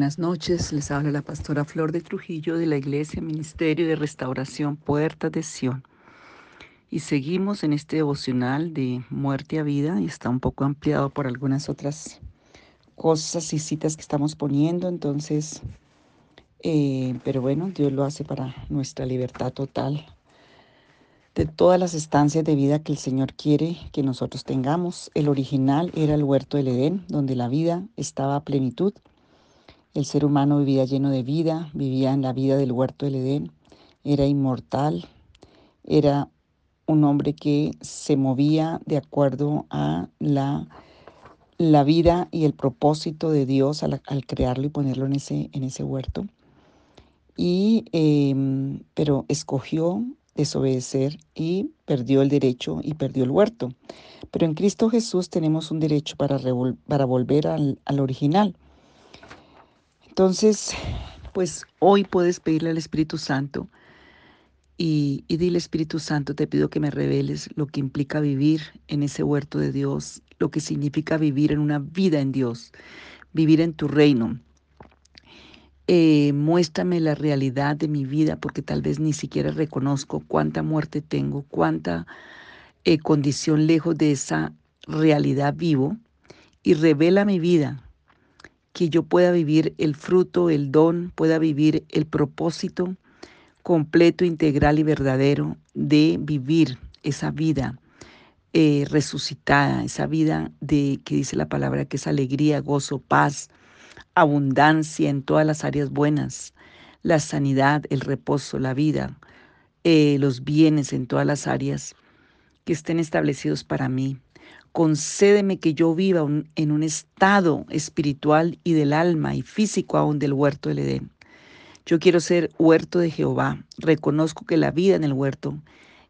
Buenas noches, les habla la pastora Flor de Trujillo de la Iglesia Ministerio de Restauración Puerta de Sion. Y seguimos en este devocional de muerte a vida y está un poco ampliado por algunas otras cosas y citas que estamos poniendo, entonces, eh, pero bueno, Dios lo hace para nuestra libertad total de todas las estancias de vida que el Señor quiere que nosotros tengamos. El original era el huerto del Edén, donde la vida estaba a plenitud el ser humano vivía lleno de vida, vivía en la vida del huerto del Edén, era inmortal, era un hombre que se movía de acuerdo a la, la vida y el propósito de Dios al, crearlo y ponerlo en ese, en ese huerto. Y, em, pero escogió desobedecer y perdió el derecho y perdió el huerto. Pero en Cristo Jesús tenemos un derecho para, para volver al, al original. Entonces, pues hoy puedes pedirle al Espíritu Santo y, dile Espíritu Santo, te pido que me reveles lo que implica vivir en ese huerto de Dios, lo que significa vivir en una vida en Dios, vivir en tu reino. Eh, muéstrame la realidad de mi vida porque tal vez ni siquiera reconozco cuánta muerte tengo, cuánta eh, condición lejos de esa realidad vivo y revela mi vida que yo pueda vivir el fruto, el don, pueda vivir el propósito completo, integral y verdadero de vivir esa vida eh, resucitada, esa vida de que dice la palabra que es alegría, gozo, paz, abundancia en todas las áreas buenas, la sanidad, el reposo, la vida, eh, los bienes en todas las áreas que estén establecidos para mí concédeme que yo viva en un estado espiritual y del alma y físico aún del huerto del Edén. Yo quiero ser huerto de Jehová. Reconozco que la vida en el huerto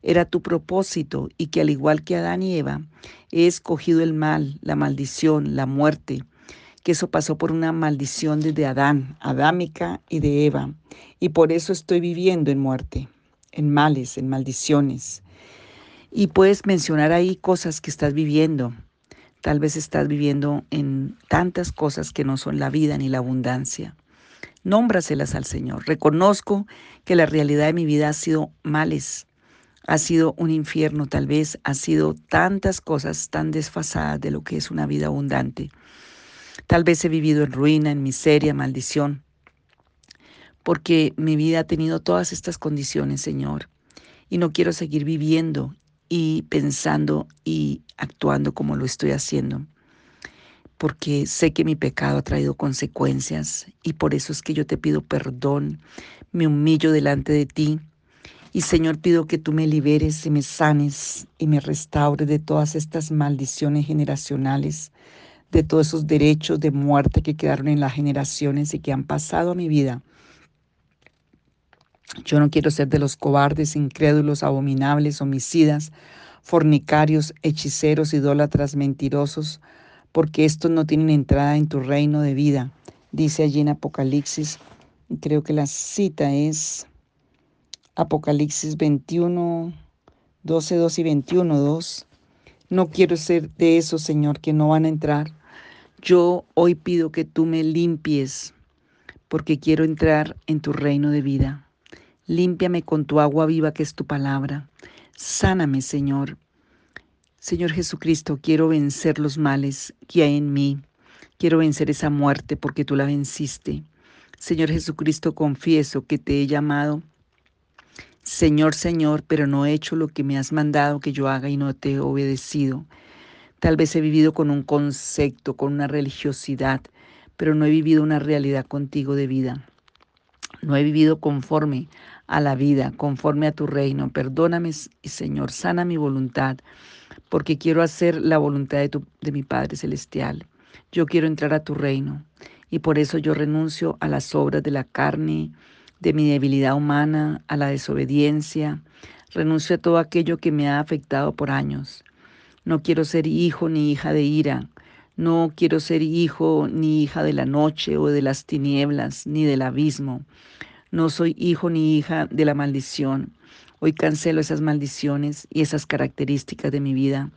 era tu propósito y que al igual que Adán y Eva, he escogido el mal, la maldición, la muerte, que eso pasó por una maldición desde Adán, Adámica y de Eva, y por eso estoy viviendo en muerte, en males, en maldiciones, y puedes mencionar ahí cosas que estás viviendo. Tal vez estás viviendo en tantas cosas que no son la vida ni la abundancia. Nómbraselas al Señor. Reconozco que la realidad de mi vida ha sido males, ha sido un infierno, tal vez ha sido tantas cosas tan desfasadas de lo que es una vida abundante. Tal vez he vivido en ruina, en miseria, maldición, porque mi vida ha tenido todas estas condiciones, Señor, y no quiero seguir viviendo y pensando y actuando como lo estoy haciendo, porque sé que mi pecado ha traído consecuencias y por eso es que yo te pido perdón, me humillo delante de ti y Señor pido que tú me liberes y me sanes y me restaures de todas estas maldiciones generacionales, de todos esos derechos de muerte que quedaron en las generaciones y que han pasado a mi vida yo no quiero ser de los cobardes, incrédulos, abominables, homicidas, fornicarios, hechiceros, idólatras, mentirosos, porque estos no tienen entrada en tu reino de vida. Dice allí en Apocalipsis, creo que la cita es Apocalipsis 21, 12, 2 y 21, 2. No quiero ser de esos, Señor, que no van a entrar. Yo hoy pido que tú me limpies, porque quiero entrar en tu reino de vida. Límpiame con tu agua viva que es tu palabra. Sáname, Señor. Señor Jesucristo, quiero vencer los males que hay en mí. Quiero vencer esa muerte porque tú la venciste. Señor Jesucristo, confieso que te he llamado. Señor, Señor, pero no he hecho lo que me has mandado que yo haga y no te he obedecido. Tal vez he vivido con un concepto, con una religiosidad, pero no he vivido una realidad contigo de vida. No he vivido conforme a la vida, conforme a tu reino. Perdóname, Señor, sana mi voluntad, porque quiero hacer la voluntad de, de mi Padre Celestial. Yo quiero entrar a tu reino y por eso yo renuncio a las obras de la carne, de mi debilidad humana, a la desobediencia. Renuncio a todo aquello que me ha afectado por años. No quiero ser hijo ni hija de ira. No quiero ser hijo ni hija de la noche o de las tinieblas, ni del abismo. No soy hijo ni hija de la maldición. Hoy cancelo esas maldiciones y esas características de mi vida.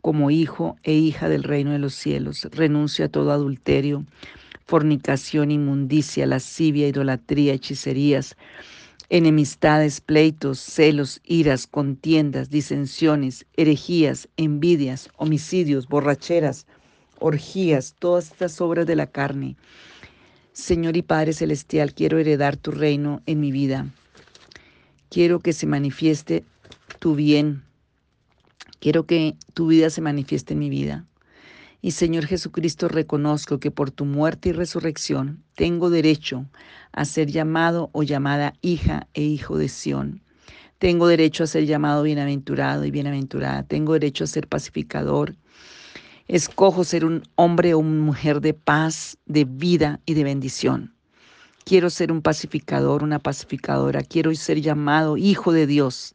Como hijo e hija del reino de los cielos, renuncio a todo adulterio, fornicación, inmundicia, lascivia, idolatría, hechicerías, enemistades, pleitos, celos, iras, contiendas, disensiones, herejías, envidias, homicidios, borracheras, orgías, todas estas obras de la carne. Señor y Padre Celestial, quiero heredar tu reino en mi vida. Quiero que se manifieste tu bien. Quiero que tu vida se manifieste en mi vida. Y Señor Jesucristo, reconozco que por tu muerte y resurrección tengo derecho a ser llamado o llamada hija e hijo de Sión. Tengo derecho a ser llamado bienaventurado y bienaventurada. Tengo derecho a ser pacificador. Escojo ser un hombre o una mujer de paz, de vida y de bendición. Quiero ser un pacificador, una pacificadora. Quiero ser llamado hijo de Dios,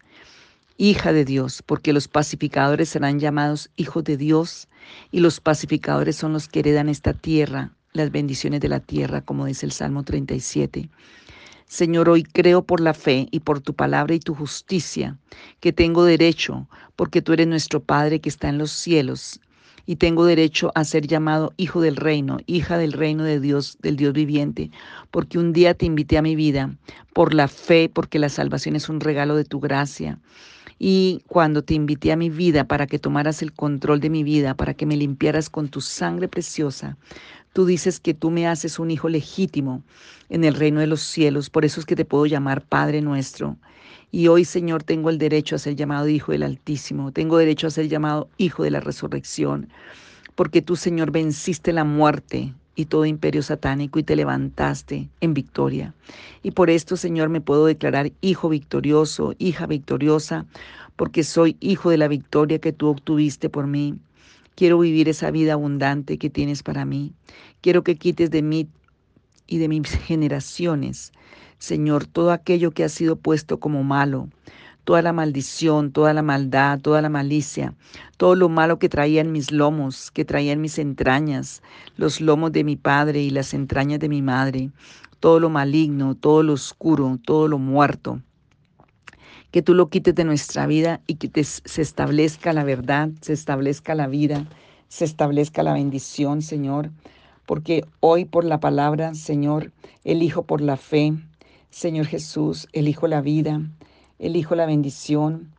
hija de Dios, porque los pacificadores serán llamados hijos de Dios y los pacificadores son los que heredan esta tierra, las bendiciones de la tierra, como dice el Salmo 37. Señor, hoy creo por la fe y por tu palabra y tu justicia que tengo derecho, porque tú eres nuestro Padre que está en los cielos, y tengo derecho a ser llamado hijo del reino, hija del reino de Dios, del Dios viviente, porque un día te invité a mi vida por la fe, porque la salvación es un regalo de tu gracia. Y cuando te invité a mi vida para que tomaras el control de mi vida, para que me limpiaras con tu sangre preciosa, tú dices que tú me haces un hijo legítimo en el reino de los cielos. Por eso es que te puedo llamar Padre nuestro. Y hoy, Señor, tengo el derecho a ser llamado Hijo del Altísimo. Tengo derecho a ser llamado Hijo de la Resurrección. Porque tú, Señor, venciste la muerte y todo imperio satánico y te levantaste en victoria. Y por esto, Señor, me puedo declarar hijo victorioso, hija victoriosa, porque soy hijo de la victoria que tú obtuviste por mí. Quiero vivir esa vida abundante que tienes para mí. Quiero que quites de mí y de mis generaciones, Señor, todo aquello que ha sido puesto como malo, toda la maldición, toda la maldad, toda la malicia, todo lo malo que traía en mis lomos, que traía en mis entrañas, los lomos de mi padre y las entrañas de mi madre, todo lo maligno, todo lo oscuro, todo lo muerto. Que tú lo quites de nuestra vida y que se establezca la verdad, se establezca la vida, se establezca la bendición, Señor. Porque hoy por la palabra, Señor, elijo por la fe, Señor Jesús, elijo la vida, elijo la bendición.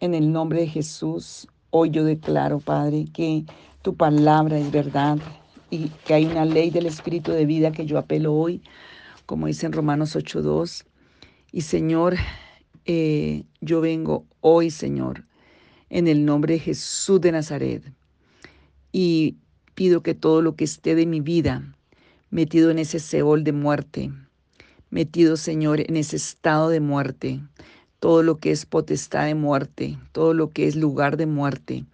En el nombre de Jesús, hoy yo declaro, Padre, que tu palabra es verdad y que hay una ley del Espíritu de vida que yo apelo hoy, como dice en Romanos 8.2. Y Señor, eh, yo vengo hoy, Señor, en el nombre de Jesús de Nazaret. Y pido que todo lo que esté de mi vida metido en ese seol de muerte, metido, Señor, en ese estado de muerte, todo lo que es potestad de muerte, todo lo que es lugar de muerte,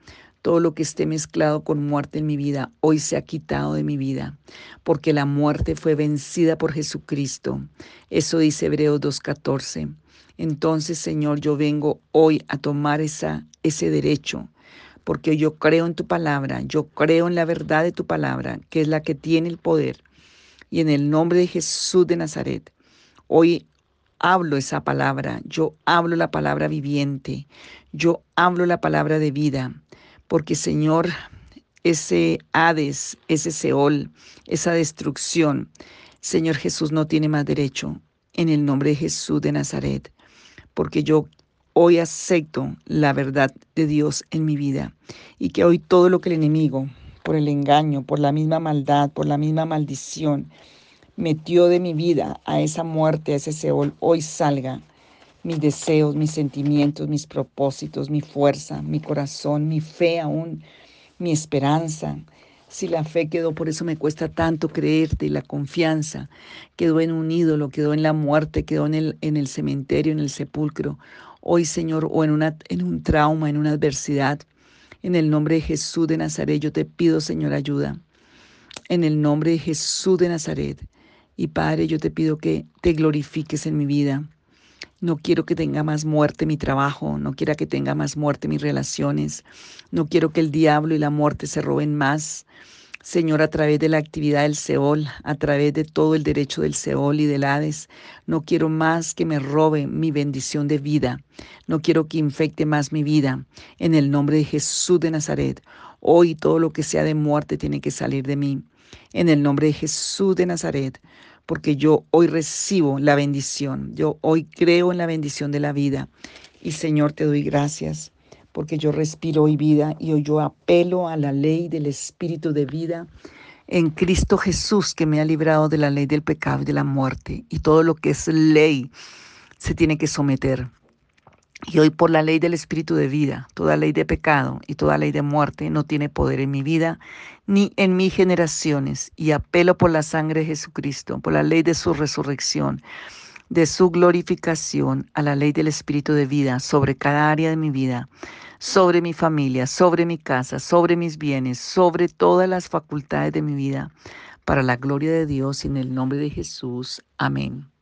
todo lo que esté mezclado con muerte en mi vida, hoy se ha quitado de mi vida, porque la muerte fue vencida por Jesucristo. Eso dice Hebreos 2.14. Entonces, Señor, yo vengo hoy a tomar esa, ese derecho, porque yo creo en tu palabra, yo creo en la verdad de tu palabra, que es la que tiene el poder. Y en el nombre de Jesús de Nazaret, hoy hablo esa palabra, yo hablo la palabra viviente, yo hablo la palabra de vida, porque Señor, ese Hades, ese Seol, esa destrucción, Señor Jesús no tiene más derecho en el nombre de Jesús de Nazaret, porque yo hoy acepto la verdad de Dios en mi vida y que hoy todo lo que el enemigo, por el engaño, por la misma maldad, por la misma maldición, metió de mi vida a esa muerte, a ese Seol, hoy salga mis deseos, mis sentimientos, mis propósitos, mi fuerza, mi corazón, mi fe aún, mi esperanza. Si la fe quedó, por eso me cuesta tanto creerte y la confianza quedó en un ídolo, quedó en la muerte, quedó en el, en el cementerio, en el sepulcro. Hoy, Señor, o en, una, en un trauma, en una adversidad, en el nombre de Jesús de Nazaret, yo te pido, Señor, ayuda. En el nombre de Jesús de Nazaret, y Padre, yo te pido que te glorifiques en mi vida. No quiero que tenga más muerte mi trabajo, no quiero que tenga más muerte mis relaciones, no quiero que el diablo y la muerte se roben más. Señor, a través de la actividad del Seol, a través de todo el derecho del Seol y del Hades, no quiero más que me robe mi bendición de vida. No quiero que infecte más mi vida. En el nombre de Jesús de Nazaret, hoy todo lo que sea de muerte tiene que salir de mí. En el nombre de Jesús de Nazaret, porque yo hoy recibo la bendición. Yo hoy creo en la bendición de la vida. Y Señor, te doy gracias porque yo respiro hoy vida y hoy yo apelo a la ley del Espíritu de vida en Cristo Jesús que me ha librado de la ley del pecado y de la muerte. Y todo lo que es ley se tiene que someter. Y hoy por la ley del Espíritu de vida, toda ley de pecado y toda ley de muerte no tiene poder en mi vida ni en mis generaciones. Y apelo por la sangre de Jesucristo, por la ley de su resurrección de su glorificación a la ley del Espíritu de vida sobre cada área de mi vida, sobre mi familia, sobre mi casa, sobre mis bienes, sobre todas las facultades de mi vida, para la gloria de Dios y en el nombre de Jesús. Amén.